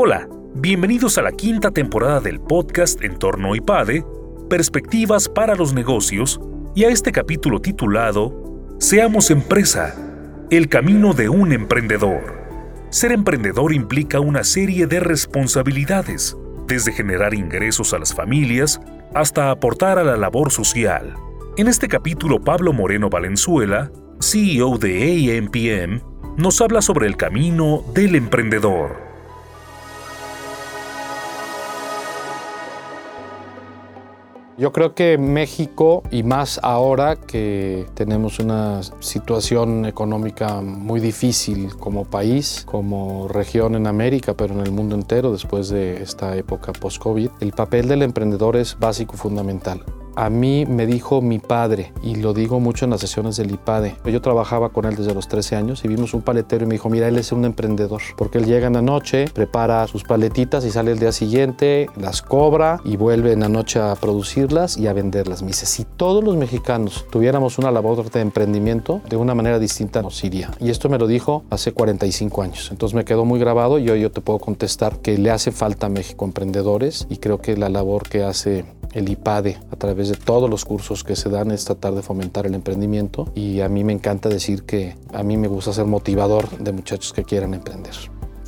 Hola, bienvenidos a la quinta temporada del podcast Entorno IPADE, Perspectivas para los Negocios, y a este capítulo titulado Seamos Empresa, el camino de un emprendedor. Ser emprendedor implica una serie de responsabilidades, desde generar ingresos a las familias hasta aportar a la labor social. En este capítulo, Pablo Moreno Valenzuela, CEO de AMPM, nos habla sobre el camino del emprendedor. Yo creo que México, y más ahora que tenemos una situación económica muy difícil como país, como región en América, pero en el mundo entero después de esta época post-COVID, el papel del emprendedor es básico, fundamental a mí me dijo mi padre, y lo digo mucho en las sesiones del IPADE. Yo trabajaba con él desde los 13 años y vimos un paletero y me dijo, mira, él es un emprendedor, porque él llega en la noche, prepara sus paletitas y sale el día siguiente, las cobra y vuelve en la noche a producirlas y a venderlas. Me dice, si todos los mexicanos tuviéramos una labor de emprendimiento, de una manera distinta nos iría. Y esto me lo dijo hace 45 años. Entonces me quedó muy grabado y hoy yo te puedo contestar que le hace falta a México emprendedores y creo que la labor que hace el IPADE a través de todos los cursos que se dan es tratar de fomentar el emprendimiento y a mí me encanta decir que a mí me gusta ser motivador de muchachos que quieran emprender.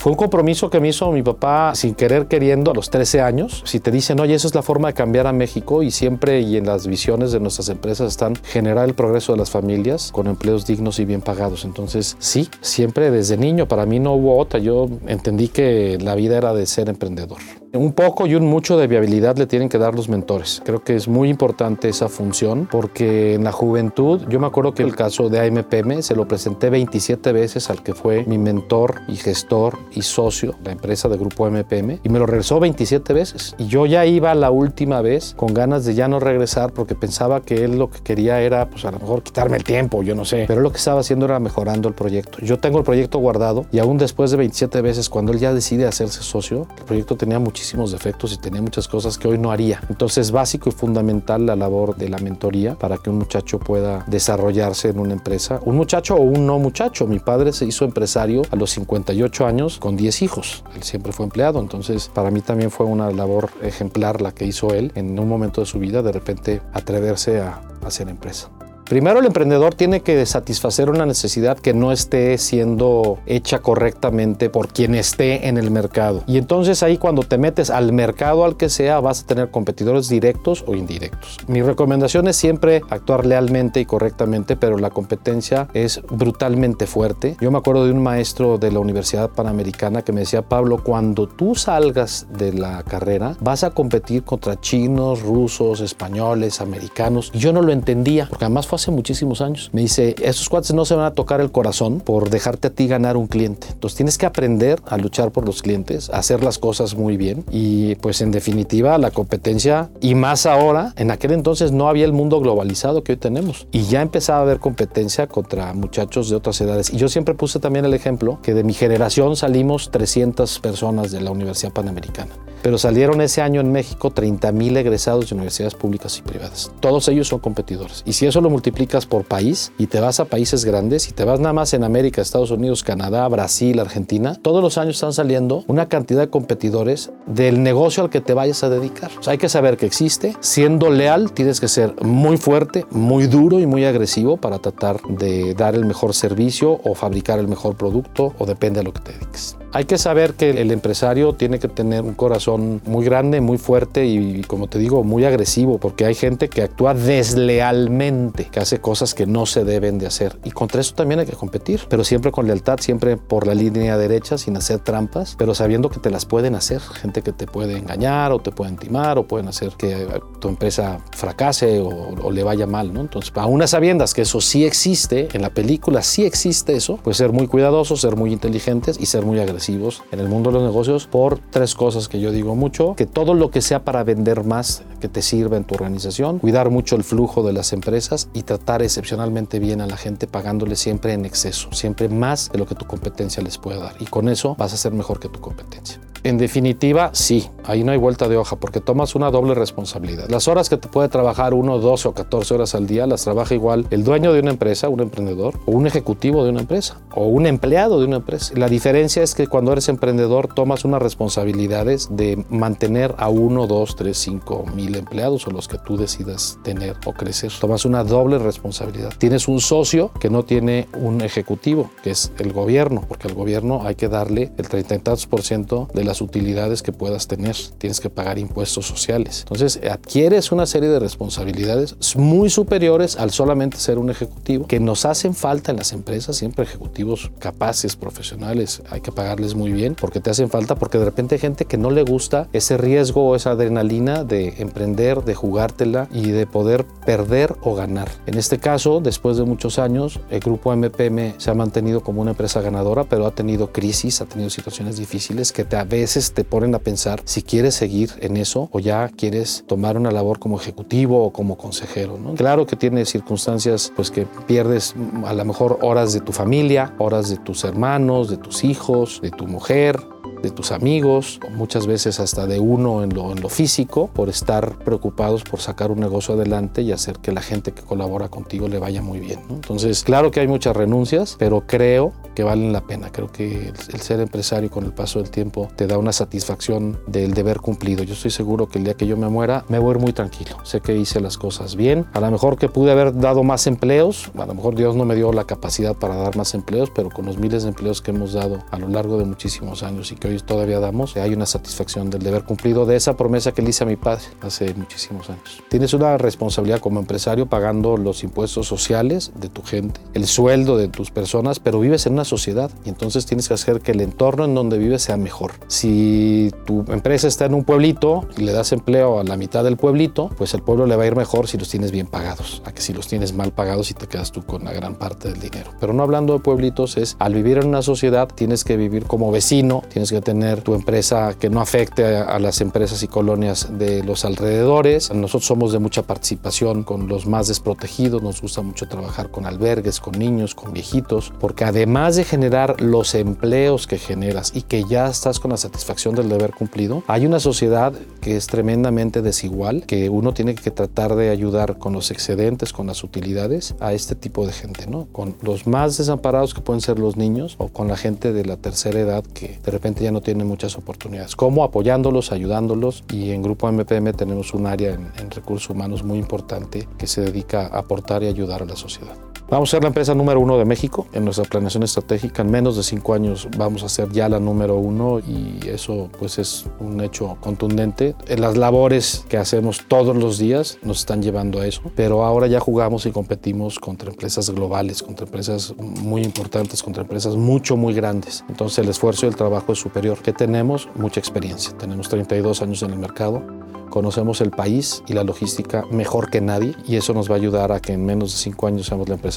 Fue un compromiso que me hizo mi papá sin querer queriendo a los 13 años. Si te dicen, oye, eso es la forma de cambiar a México y siempre y en las visiones de nuestras empresas están generar el progreso de las familias con empleos dignos y bien pagados. Entonces, sí, siempre desde niño para mí no hubo otra. Yo entendí que la vida era de ser emprendedor. Un poco y un mucho de viabilidad le tienen que dar los mentores. Creo que es muy importante esa función porque en la juventud, yo me acuerdo que el caso de AMPM se lo presenté 27 veces al que fue mi mentor y gestor y socio, la empresa de grupo MPM, y me lo regresó 27 veces. Y yo ya iba la última vez con ganas de ya no regresar porque pensaba que él lo que quería era, pues a lo mejor quitarme el tiempo, yo no sé. Pero lo que estaba haciendo era mejorando el proyecto. Yo tengo el proyecto guardado y aún después de 27 veces, cuando él ya decide hacerse socio, el proyecto tenía muchísimo muchísimos defectos y tenía muchas cosas que hoy no haría. Entonces es básico y fundamental la labor de la mentoría para que un muchacho pueda desarrollarse en una empresa. Un muchacho o un no muchacho. Mi padre se hizo empresario a los 58 años con 10 hijos. Él siempre fue empleado. Entonces para mí también fue una labor ejemplar la que hizo él en un momento de su vida de repente atreverse a hacer empresa. Primero el emprendedor tiene que satisfacer una necesidad que no esté siendo hecha correctamente por quien esté en el mercado. Y entonces ahí cuando te metes al mercado al que sea vas a tener competidores directos o indirectos. Mi recomendación es siempre actuar lealmente y correctamente, pero la competencia es brutalmente fuerte. Yo me acuerdo de un maestro de la Universidad Panamericana que me decía, Pablo, cuando tú salgas de la carrera vas a competir contra chinos, rusos, españoles, americanos. Y yo no lo entendía, porque además fue hace muchísimos años. Me dice, esos cuates no se van a tocar el corazón por dejarte a ti ganar un cliente. Entonces tienes que aprender a luchar por los clientes, a hacer las cosas muy bien y pues en definitiva la competencia y más ahora, en aquel entonces no había el mundo globalizado que hoy tenemos y ya empezaba a haber competencia contra muchachos de otras edades. Y yo siempre puse también el ejemplo que de mi generación salimos 300 personas de la Universidad Panamericana pero salieron ese año en México 30 mil egresados de universidades públicas y privadas. Todos ellos son competidores. Y si eso lo multiplicas por país y te vas a países grandes y te vas nada más en América, Estados Unidos, Canadá, Brasil, Argentina, todos los años están saliendo una cantidad de competidores del negocio al que te vayas a dedicar. hay que saber que existe. Siendo leal, tienes que ser muy fuerte, muy duro y muy agresivo para tratar de dar el mejor servicio o fabricar el mejor producto o depende de lo que te dediques. Hay que saber que el empresario tiene que tener un corazón muy grande, muy fuerte y, como te digo, muy agresivo, porque hay gente que actúa deslealmente, que hace cosas que no se deben de hacer. Y contra eso también hay que competir, pero siempre con lealtad, siempre por la línea derecha, sin hacer trampas, pero sabiendo que te las pueden hacer. Que te puede engañar o te pueden timar o pueden hacer que tu empresa fracase o, le vaya mal, ¿no? Entonces, a unas sabiendas que eso sí existe, en la película sí existe eso, pues ser muy cuidadosos, ser muy inteligentes y ser muy agresivos en el mundo de los negocios por tres cosas que yo digo mucho, que todo lo que sea para vender más que te sirva en tu organización, cuidar mucho el flujo de las empresas y tratar excepcionalmente bien a la gente pagándole siempre en exceso, siempre más de lo que tu competencia les puede dar y con eso vas a ser mejor que tu competencia. En definitiva, sí, ahí no hay vuelta de hoja porque tomas una doble responsabilidad. Las horas que te puede trabajar uno, 12 o 14 horas al día las trabaja igual el dueño de una empresa, un emprendedor o un ejecutivo de una empresa. O un empleado de una empresa. La diferencia es que cuando eres emprendedor tomas unas responsabilidades de mantener a uno, dos, tres, cinco mil empleados o los que tú decidas tener o crecer. Tomas una doble responsabilidad. Tienes un socio que no tiene un ejecutivo, que es el gobierno, porque al gobierno hay que darle el 30 y tantos por ciento de las utilidades que puedas tener. Tienes que pagar impuestos sociales. Entonces adquieres una serie de responsabilidades muy superiores al solamente ser un ejecutivo, que nos hacen falta en las empresas, siempre ejecutivos capaces, profesionales, hay que pagarles muy bien porque te hacen falta, porque de repente hay gente que no le gusta ese riesgo o esa adrenalina de emprender, de jugártela y de poder perder o ganar. En este caso, después de muchos años, el grupo MPM se ha mantenido como una empresa ganadora, pero ha tenido crisis, ha tenido situaciones difíciles que te, a veces te ponen a pensar si quieres seguir en eso o ya quieres tomar una labor como ejecutivo o como consejero. ¿no? Claro que tiene circunstancias pues que pierdes a lo mejor horas de tu familia, horas de tus hermanos, de tus hijos, de tu mujer, de tus amigos, muchas veces hasta de uno en lo, en lo físico, por estar preocupados por sacar un negocio adelante y hacer que la gente que colabora contigo le vaya muy bien. Entonces, claro que hay muchas renuncias, pero creo que valen la pena. Creo que el, el, ser empresario con el paso del tiempo te da una satisfacción del deber cumplido. Yo estoy seguro que el día que yo me muera, me voy a ir muy tranquilo. Sé que hice las cosas bien. A lo mejor que pude haber dado más empleos, a lo mejor Dios no me dio la capacidad para dar más empleos, pero con los miles de empleos que hemos dado a lo largo de muchísimos años y que hoy todavía damos, hay una satisfacción del deber cumplido de esa promesa que le hice a mi padre hace muchísimos años. Tienes una responsabilidad como empresario pagando los impuestos sociales de tu gente, el sueldo de tus personas, pero vives en una sociedad y entonces tienes que hacer que el entorno en donde vives sea mejor. Si tu empresa está en un pueblito y le das empleo a la mitad del pueblito, pues el pueblo le va a ir mejor si los tienes bien pagados, a que si los tienes mal pagados y te quedas tú con la gran parte del dinero. Pero no hablando de pueblitos, es al vivir en una sociedad tienes que vivir como vecino, tienes que tener tu empresa que no afecte a, a las empresas y colonias de los alrededores. Nosotros somos de mucha participación con los más desprotegidos, nos gusta mucho trabajar con albergues, con niños, con viejitos, porque además de generar los empleos que generas y que ya estás con la satisfacción del deber cumplido, hay una sociedad que es tremendamente desigual, que uno tiene que tratar de ayudar con los excedentes, con las utilidades a este tipo de gente, ¿no? Con los más desamparados que pueden ser los niños o con la gente de la tercera edad que de repente ya no tiene muchas oportunidades. ¿Cómo? Apoyándolos, ayudándolos y en Grupo MPM tenemos un área en recursos humanos muy importante que se dedica a aportar y ayudar a la sociedad. Vamos a ser la empresa número uno de México en nuestra planeación estratégica. En menos de cinco años vamos a ser ya la número uno y eso pues es un hecho contundente. Las labores que hacemos todos los días nos están llevando a eso, pero ahora ya jugamos y competimos contra empresas globales, contra empresas muy importantes, contra empresas mucho, muy grandes. Entonces el esfuerzo y el trabajo es superior. ¿Qué tenemos? Mucha experiencia. Tenemos 32 años en el mercado conocemos el país y la logística mejor que nadie y eso nos va a ayudar a que en menos de cinco años seamos la